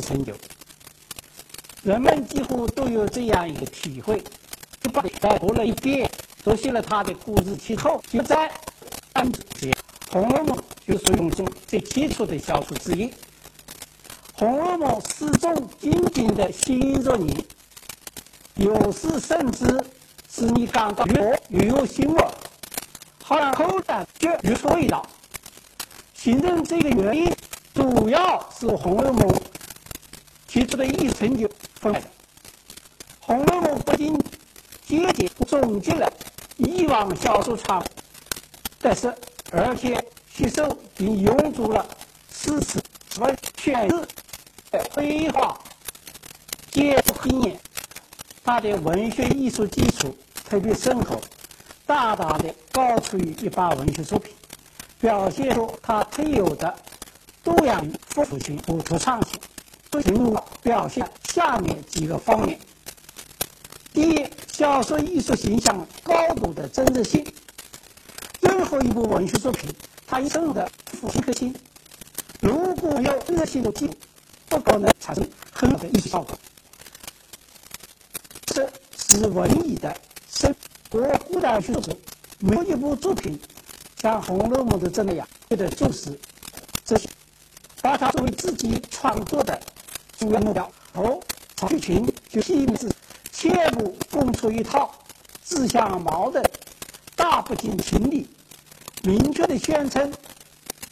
杰出的艺术成就。人们几乎都有这样一个体会：，把他读了一遍，熟悉了他的故事之后，就在按这《红楼梦》就是用中最基础的小说之一。《红楼梦》始终紧紧地吸引着你，有时甚至使你感到越越有腥味，好像口感越越味道。形成这个原因，主要是《红楼梦》提出的艺术成就。分《红楼梦》不仅节节总结了以往小说传的事，而且吸收并用足了诗词文选字的绘画结构经验。它的文学艺术基础特别深厚，大大的高出于一般文学作品，表现出它特有的多样丰富性和独创性。进入表现下面几个方面：第一，小说艺术形象高度的真实性。任何一部文学作品，它一生的复刻性，如果没有真实性的记录，不可能产生很好的艺术效果。这是文艺的生。我古代学者没有一部作品像《红楼梦》的这样的重视这些，把它作为自己创作的。主要目标，哦，剧群就细密是切不共出一套自相矛盾、大不近情理、明确的宣称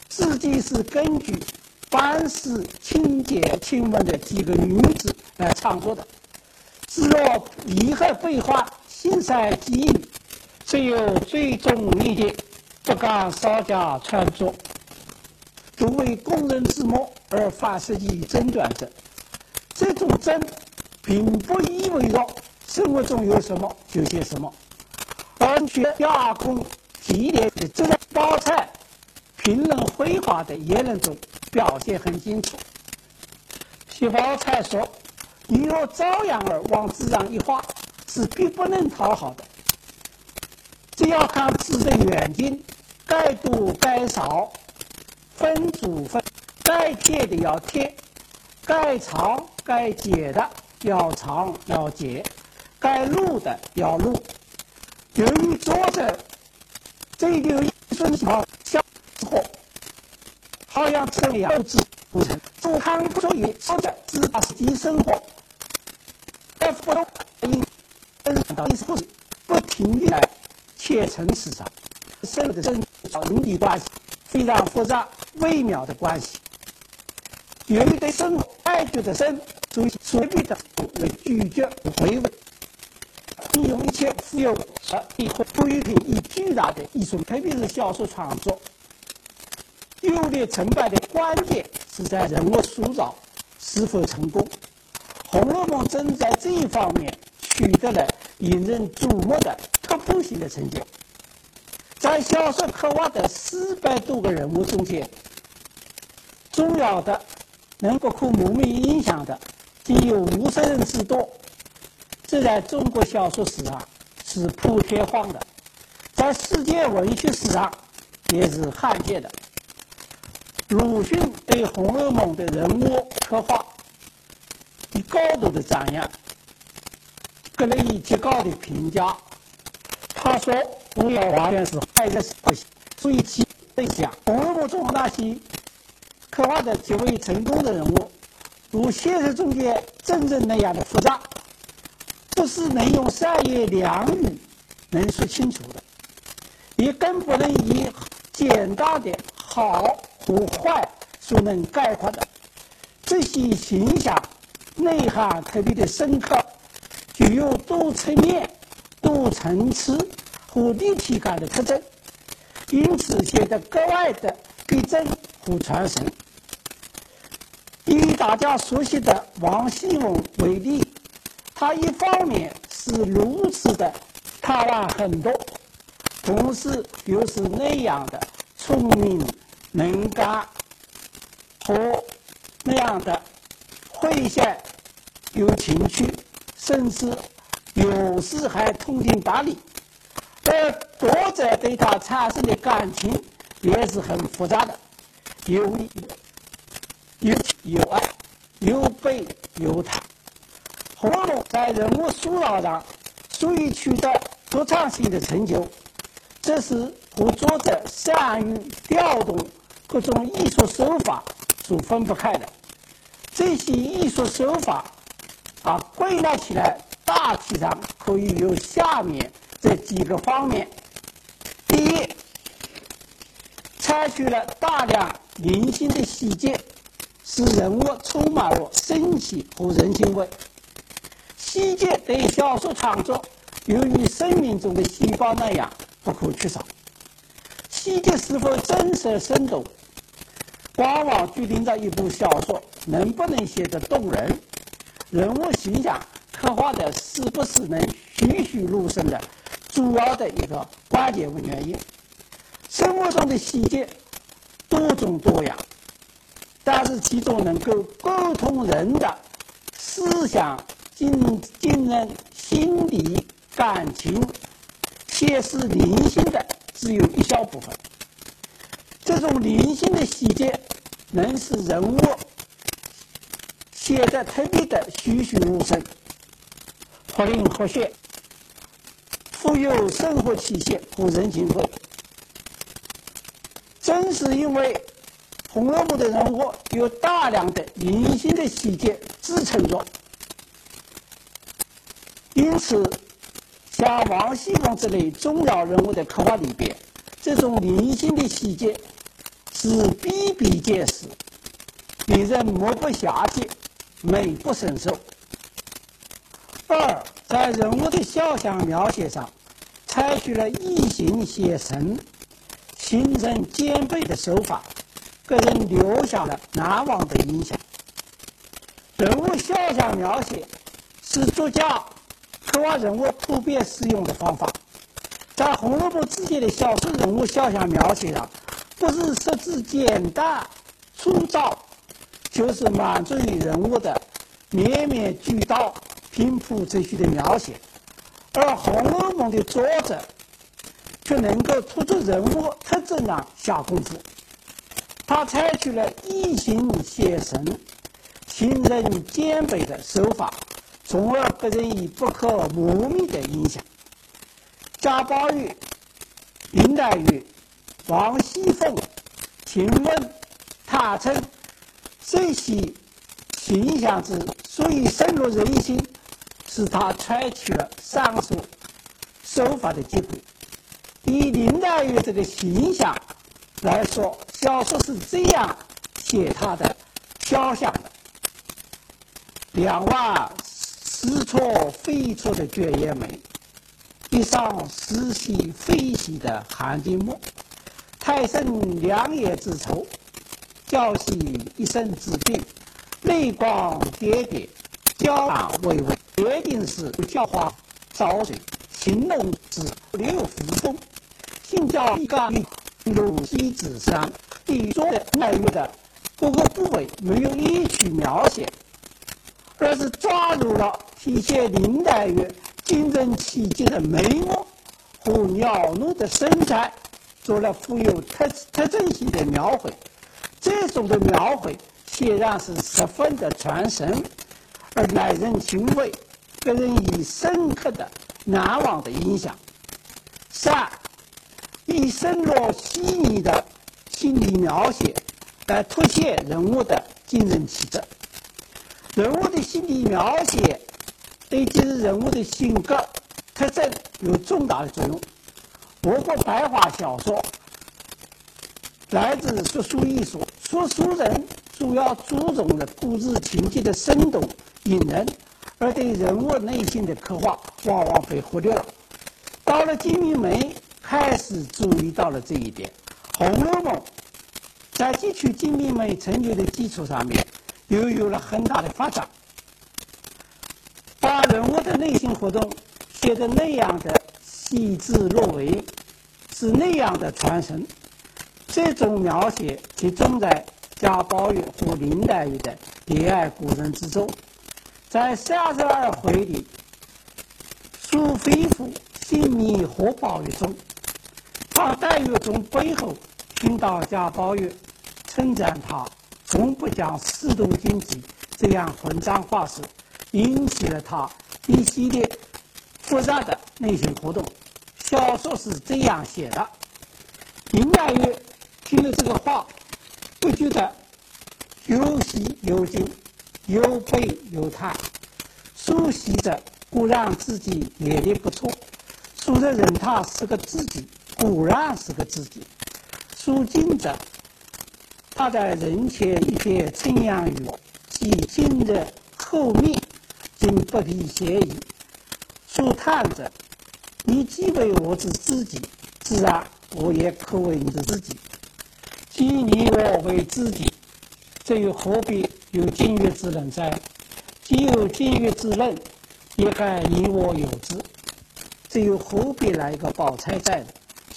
自己是根据凡事清洁亲文的几个女子来创作的。只若厉害废话、心塞机遇，只有最终理解，不敢稍加创作，作为工人之末而发实际争端者。这种真，并不意味着生活中有什么就写什么，而且加工提炼的这个包菜评论绘画的言论中表现很清楚。皮包菜说：“你若照样儿往纸上一画，是必不能讨好的。只要看字的远近，该多该少，分组分，该贴的要贴，该长。”该解的要长要解，该录的要录。由于作者追求艺术性好效果，好像这样不知不成，不看不注意，说的只把实际生活，而不懂因分到意思故事，不停地来切层次上，生的生人际关系非常复杂微妙的关系。由于对生活爱觉的深，所以随便的为拒绝回味，利用一切富有而以富裕品以巨大的艺术，特别是小说创作，优劣成败的关键是在人物塑造是否成功。《红楼梦》正在这一方面取得了引人瞩目的突破性的成就，在小说刻画的四百多个人物中间，重要的。能够可蒙面影响的，仅有五十人之多，这在中国小说史上是普天荒的，在世界文学史上也是罕见的。鲁迅对《红楼梦》的人物刻画以高度的赞扬，给了以极高的评价。他说：“我要完全是爱的不行，所以其在想《红楼梦》中那些。”刻画的极为成功的人物，如现实中间真正那样的复杂，不是能用三言两语能说清楚的，也更不能以简单的好和坏所能概括的。这些形象内涵特别的深刻，具有多层面、多层次和立体感的特征，因此显得格外的逼真和传神。以大家熟悉的王熙凤为例，他一方面是如此的贪婪狠毒，同时又是那样的聪明能干和那样的诙谐有情趣，甚至有时还通情达理。而读者对他产生的感情也是很复杂的，有。有有爱，有悲有叹。《红楼》在人物塑造上所以取得独创性的成就，这是和作者善于调动各种艺术手法所分不开的。这些艺术手法啊，归纳起来，大体上可以有下面这几个方面：第一，采取了大量零星的细节，使人物充满了生气和人情味。细节对小说创作，由于生命中的细胞那样不可缺少。细节是否真实生动，往往决定着一部小说能不能写得动人，人物形象刻画的是不是能栩栩如生的主要的一个关键原因。生活中的细节多种多样，但是其中能够沟通人的思想。惊惊人心理感情，且是灵性的，只有一小部分。这种灵性的细节，能使人物写得特别的栩栩如生、活灵活现，富有生活气息和人情味。正是因为《红楼梦》的人物有大量的零星的细节支撑着。因此，像王熙凤这类重要人物的刻画里边，这种零星的细节是比比皆是，令人目不暇接，美不胜收。二，在人物的肖像描写上，采取了以形写神、形人兼备的手法，给人留下了难忘的印象。人物肖像描写是作家。刻画人物普遍使用的方法，在《红楼梦》之间的小说人物肖像描写上，不是设置简单粗糙，就是满足于人物的面面俱到、平铺直叙的描写。而《红楼梦》的作者却能够突出人物特征上下功夫，他采取了以形写神、形人兼备的手法。从而给人以不可磨灭的印象。贾宝玉、林黛玉、王熙凤、晴雯、探春这些形象之所以深入人心，是他采取了上述手法的结果。以林黛玉这个形象来说，小说是这样写他的肖像的：两万。似错非错的绝艳美，一双似喜非喜的含金目，太甚两眼之愁，娇兮一身之病，泪光点点，娇婉微微，决定是娇花招水，情浓之流扶风，心焦意干如西子山。底座的黛玉的各个部位没有一曲描写，而是抓住了。体现林黛玉惊人奇迹的眉目和袅娜的身材，做了富有特特征性的描绘。这种的描绘显然是十分的传神，而耐人寻味，给人以深刻的、难忘的印象。三，以深入细腻的心理描写来凸显人物的精神气质。人物的心理描写。对记录人物的性格特征有重大的作用。我国白话小说来自说书艺术，说书人主要注重的故事情节的生动引人，而对人物内心的刻画往往被忽略了。到了金瓶梅，开始注意到了这一点，《红楼梦》在汲取金瓶梅成就的基础上面，又有了很大的发展。把人物的内心活动写得那样的细致入微，是那样的传神。这种描写集中在贾宝玉和林黛玉的恋爱过程之中。在三十二回里，苏菲妇性命和宝玉中，他黛玉从背后听到贾宝玉称赞他从不讲四度经济。这样混账话时，引起了他一系列复杂的内心活动。小说是这样写的：林黛玉听了这个话，不觉得又喜又惊，又悲又叹。熟悉着固然自己演的不错，熟着认他是个自己，固然是个知己。书尽着。他在人前一片称扬于我，即今日后面，竟不必嫌疑。书叹着：“你既为我之知己，自然我也可为你的知己。既你我为知己，这又何必有金玉之人哉？既有金玉之人，也该你我有之。这又何必来个宝钗在呢？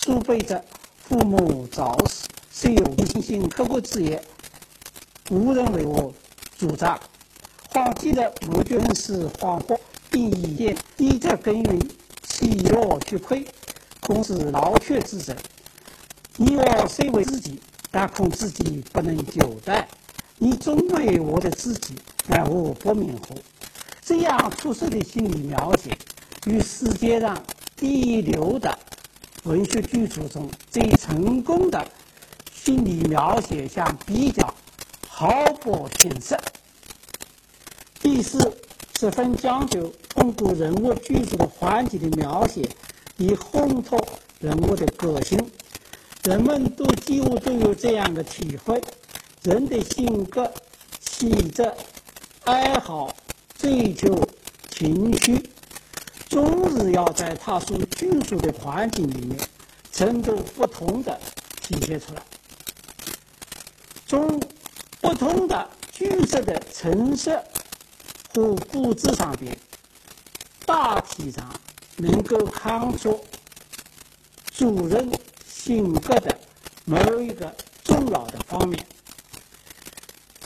书背着父母早死。”虽有一心刻骨之言，无人为我主张。皇帝的母君是恍惚，并以言一则耕耘，其乐俱亏，恐是劳却之症。你我虽为知己，但恐自己不能久待。你终为我的知己，乃我不明乎？这样出色的心理描写，与世界上第一流的文学巨著中最成功的。心理描写相比较，毫不逊色。第四，十分讲究通过人物居住的环境的描写，以烘托人物的个性。人们都几乎都有这样的体会：人的性格、气质、爱好、追求、情绪，终日要在他所居住的环境里面，程度不同的体现出来。从不同的居室的陈设和布置上边，大体上能够看出主人性格的某一个重要的方面。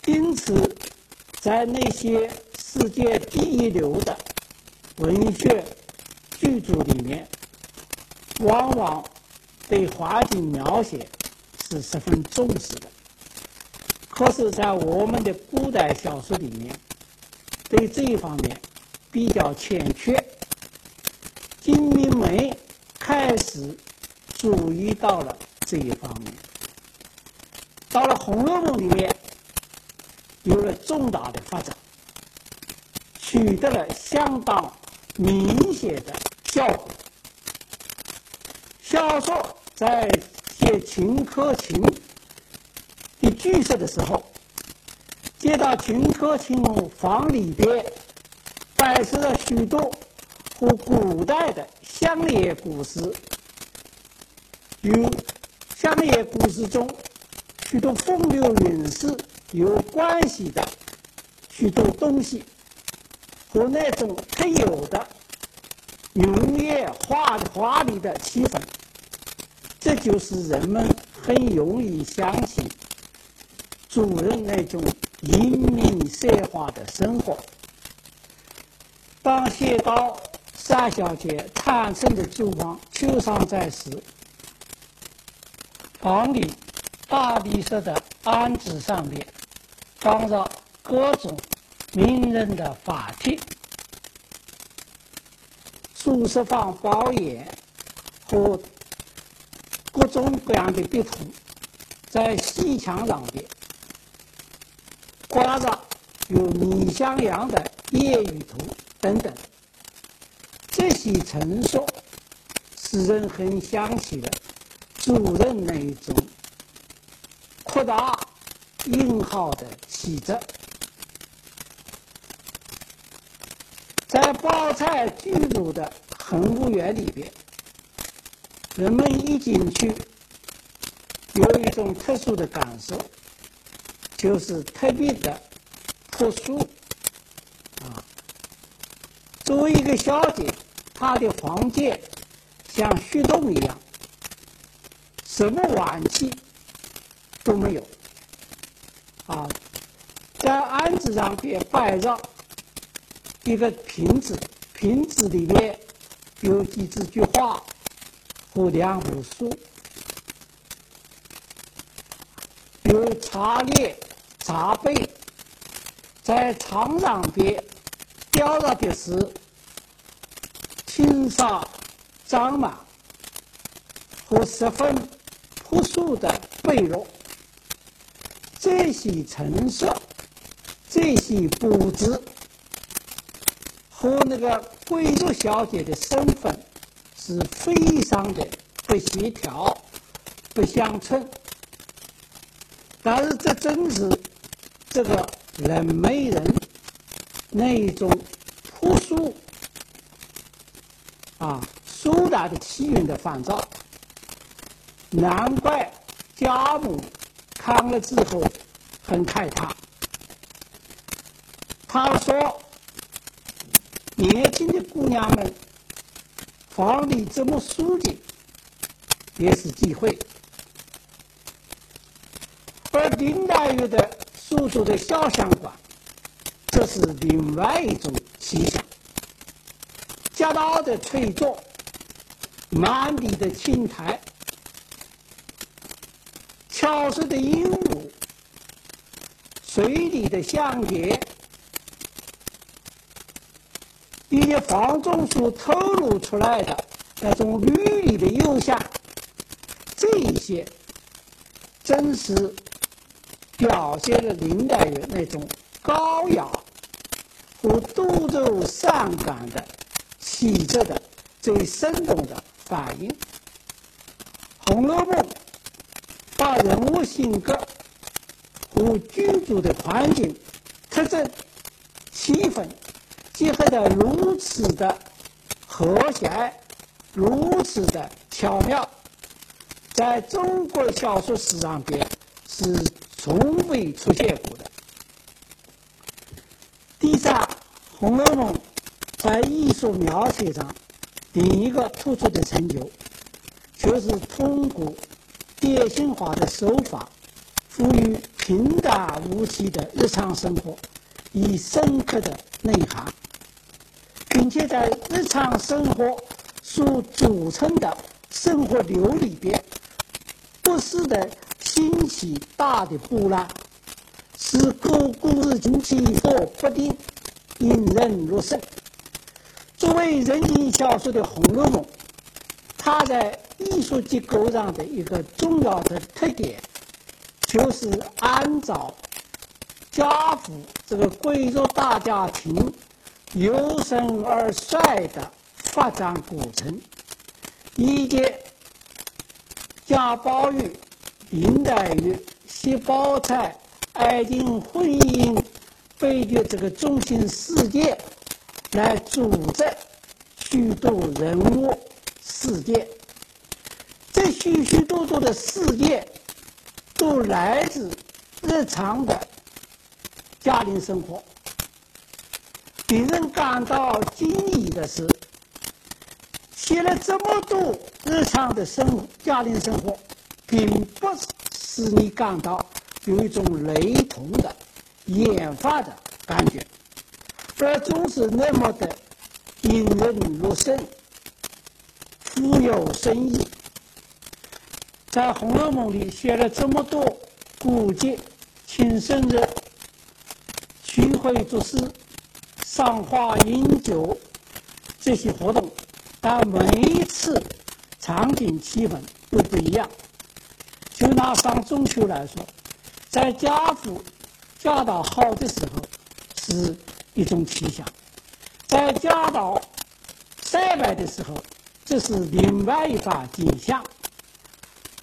因此，在那些世界第一流的文学剧组里面，往往对环境描写是十分重视的。可是，在我们的古代小说里面，对这一方面比较欠缺。金瓶梅开始注意到了这一方面，到了《红楼梦》里面有了重大的发展，取得了相当明显的效果。小说在写秦可卿。剧社的时候，接到秦可卿房里边摆设了许多和古代的乡野故事，与乡野故事中许多风流韵事有关系的许多东西，和那种特有的浓艳华华丽的气氛，这就是人们很容易相信。主人那种英明奢华的生活。当写到三小姐坦诚的烛光秋霜在时，房里大理石的案子上面放着各种名人的法帖，书室放包眼和各种各样的笔筒，在西墙上边。挂着有李香阳的《夜雨图》等等，这些陈述使人很想起了主人那一种扩大印号的气质。在包菜居住的恒芜园里边，人们一进去，有一种特殊的感受。就是特别的朴素啊！作为一个小姐，她的房间像虚洞一样，什么玩具都没有啊。在案子上边摆着一个瓶子，瓶子里面有几只菊花和两本书，有茶叶。茶杯，在场上边表达的是青纱张马和十分朴素的被褥，这些陈设、这些布置和那个贵族小姐的身份是非常的不协调、不相称。但是这正是这个人美人那一种朴素啊苏打的气韵的反照，难怪家母看了之后很害怕。他说：“年轻的姑娘们房里这么书静，也是机会。”而林黛玉的苏州的潇湘馆，这是另外一种气象。夹道的翠竹，满地的青苔，桥上的鹦鹉，水里的香蝶，以及房中所透露出来的那种绿里的幽香，这一些真实。表现了林黛玉那种高雅和多愁善感的气质的最生动的反应。《红楼梦》把人物性格和居住的环境特征、气氛结合得如此的和谐，如此的巧妙，在中国小说史上边是。从未出现过的。第三，《红楼梦》在艺术描写上另一个突出的成就，就是通过典型化的手法，赋予平淡无奇的日常生活以深刻的内涵，并且在日常生活所组成的生活流里边，不时的。兴起大的波澜，使各故事情起伏不定，引人入胜。作为人情小说的《红楼梦》，它在艺术结构上的一个重要的特点，就是按照家父这个贵族大家庭由盛而衰的发展过程，以及贾宝玉。林黛玉、薛宝钗爱情婚姻悲剧这个中心事件，来组织许多人物事件。这许许多多的事件，都来自日常的家庭生活。令人感到惊异的是，写了这么多日常的生活家庭生活。并不使你感到有一种雷同的、研发的感觉，而总是那么的引人入胜、富有深意。在《红楼梦》里写了这么多古节、庆生日、聚会作诗、赏花饮酒这些活动，但每一次场景气氛都不一样。就拿上中秋来说，在家父家道好的时候是一种气象；在家道衰败的时候，这是另外一番景象。《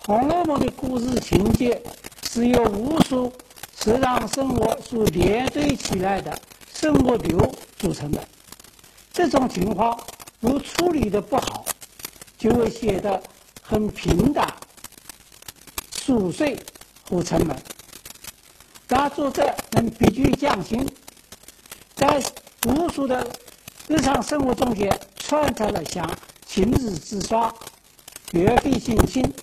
红楼梦》的故事情节是由无数日常生活所连缀起来的生活流组成的。这种情况如处理的不好，就会显得很平淡。琐碎和沉闷，但作者能笔具匠心，在无数的日常生活中间穿插了像晴日之刷、月飞星星、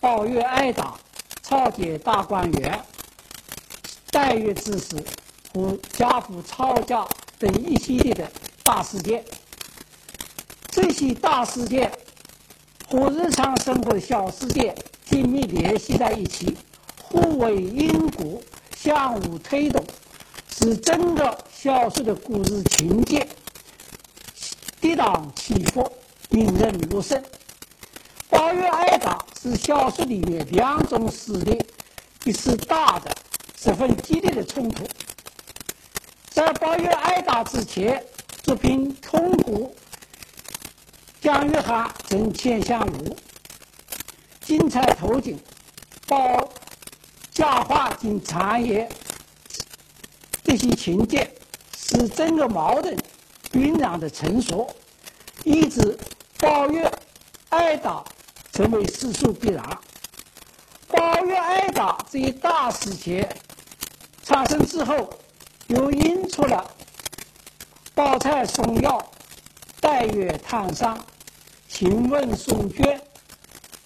宝月挨打、朝见大观园、待遇之事和家父吵架等一系列的大事件。这些大事件和日常生活的小事件。紧密联系在一起，互为因果，相互推动，使整个小说的故事情节跌宕起伏，引人入胜。八月挨打是小说里面两种势力一次大的、十分激烈的冲突。在八月挨打之前，作品通过蒋约翰正前向吴，精彩透镜，报假话及产业这些情节，使整个矛盾酝酿的成熟，以致八月挨打。成为史书必然。八月挨打这一大事件产生之后，又引出了宝钗送药、黛月探伤、晴雯送绢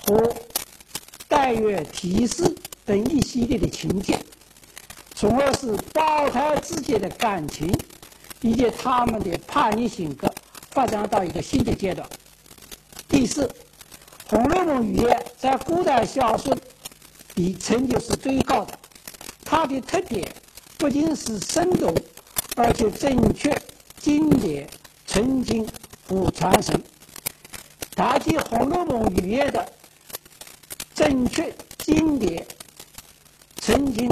和黛月题诗等一系列的情节，从而使宝钗之间的感情以及他们的叛逆性格发展到一个新的阶段。第四。《红楼梦》语言在古代小说里成就是最高的，它的特点不仅是生动，而且正确、经典、纯净和传神。谈起《红楼梦》语言的正确、经典、纯净，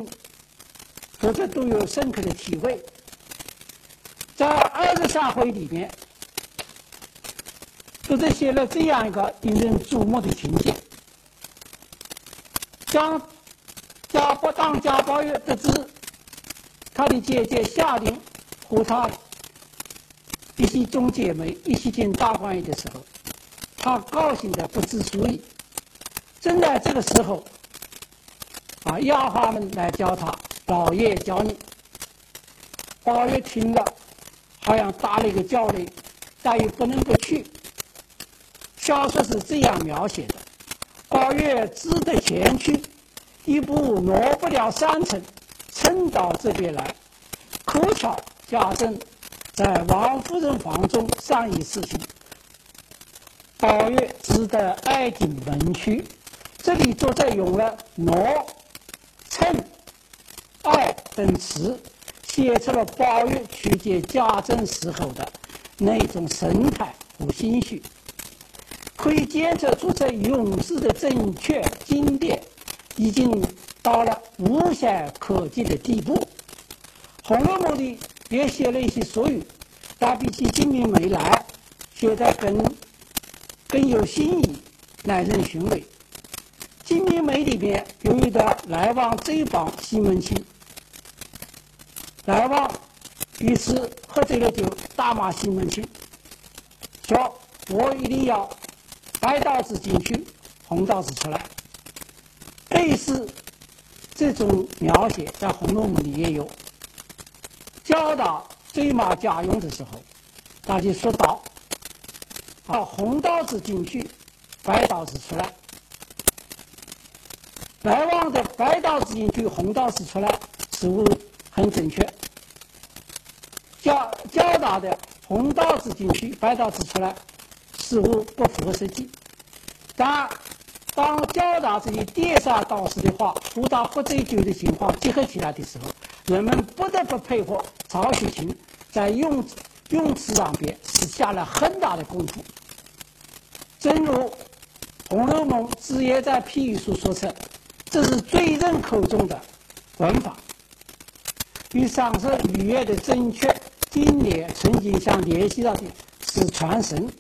读者都有深刻的体会。在二十三回里面。作者写了这样一个引人注目的情节：当贾宝当贾宝玉得知他的姐姐下令和他一起众姐妹一起进大观园的时候，他高兴的不知所以。正在这个时候，啊，丫鬟们来叫他：“老爷叫你。”宝玉听了，好像打了一个叫雷，但又不能不去。小说是这样描写的：宝玉只得前去，一步挪不了三层，蹭到这边来。可巧贾政在王夫人房中商议事情，宝玉只得挨进门去。这里作者用了“挪”“蹭”“挨”等词，写出了宝玉去见贾政时候的那种神态和心绪。可以检测出这用词的正确经典，已经到了无懈可击的地步。《红楼梦》里也写了一些俗语，但比起《金瓶梅》来，写得更更有新意，耐人寻味。《金瓶梅》里边有一段来往追访西门庆，来往于是喝醉了酒，大骂西门庆，说我一定要。白刀子进去，红刀子出来。类似这种描写，在《红楼梦》里也有。教导追骂贾蓉的时候，他就说道：“啊，红刀子进去，白刀子出来。白望的白刀子进去，红刀子出来，似乎很正确。教教导的红刀子进去，白刀子出来。”似乎不符合实际，但当交大这些颠三倒四的话和他不追究的情况结合起来的时候，人们不得不佩服曹雪芹在用用词上边是下了很大的功夫。正如《红楼梦》子夜在批语书说成，这是罪人口中的文法，与上述语言的正确、经典、纯净相联系到的是传神。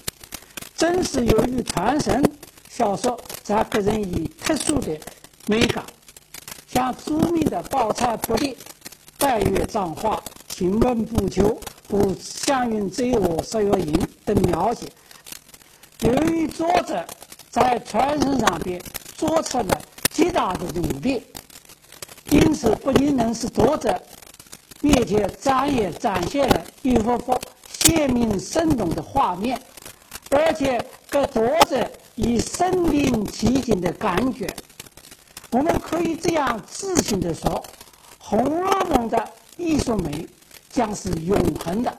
正是由于传神小说才给人以特殊的美感，像著名的宝钗不烈、黛月葬花、晴雯补秋和湘云追我十月吟等描写。由于作者在传神上边做出了极大的努力，因此不仅能使作者面前展也展现了一幅幅鲜明生动的画面。而且给作者以身临其境的感觉。我们可以这样自信地说红楼梦的艺术美将是永恒的。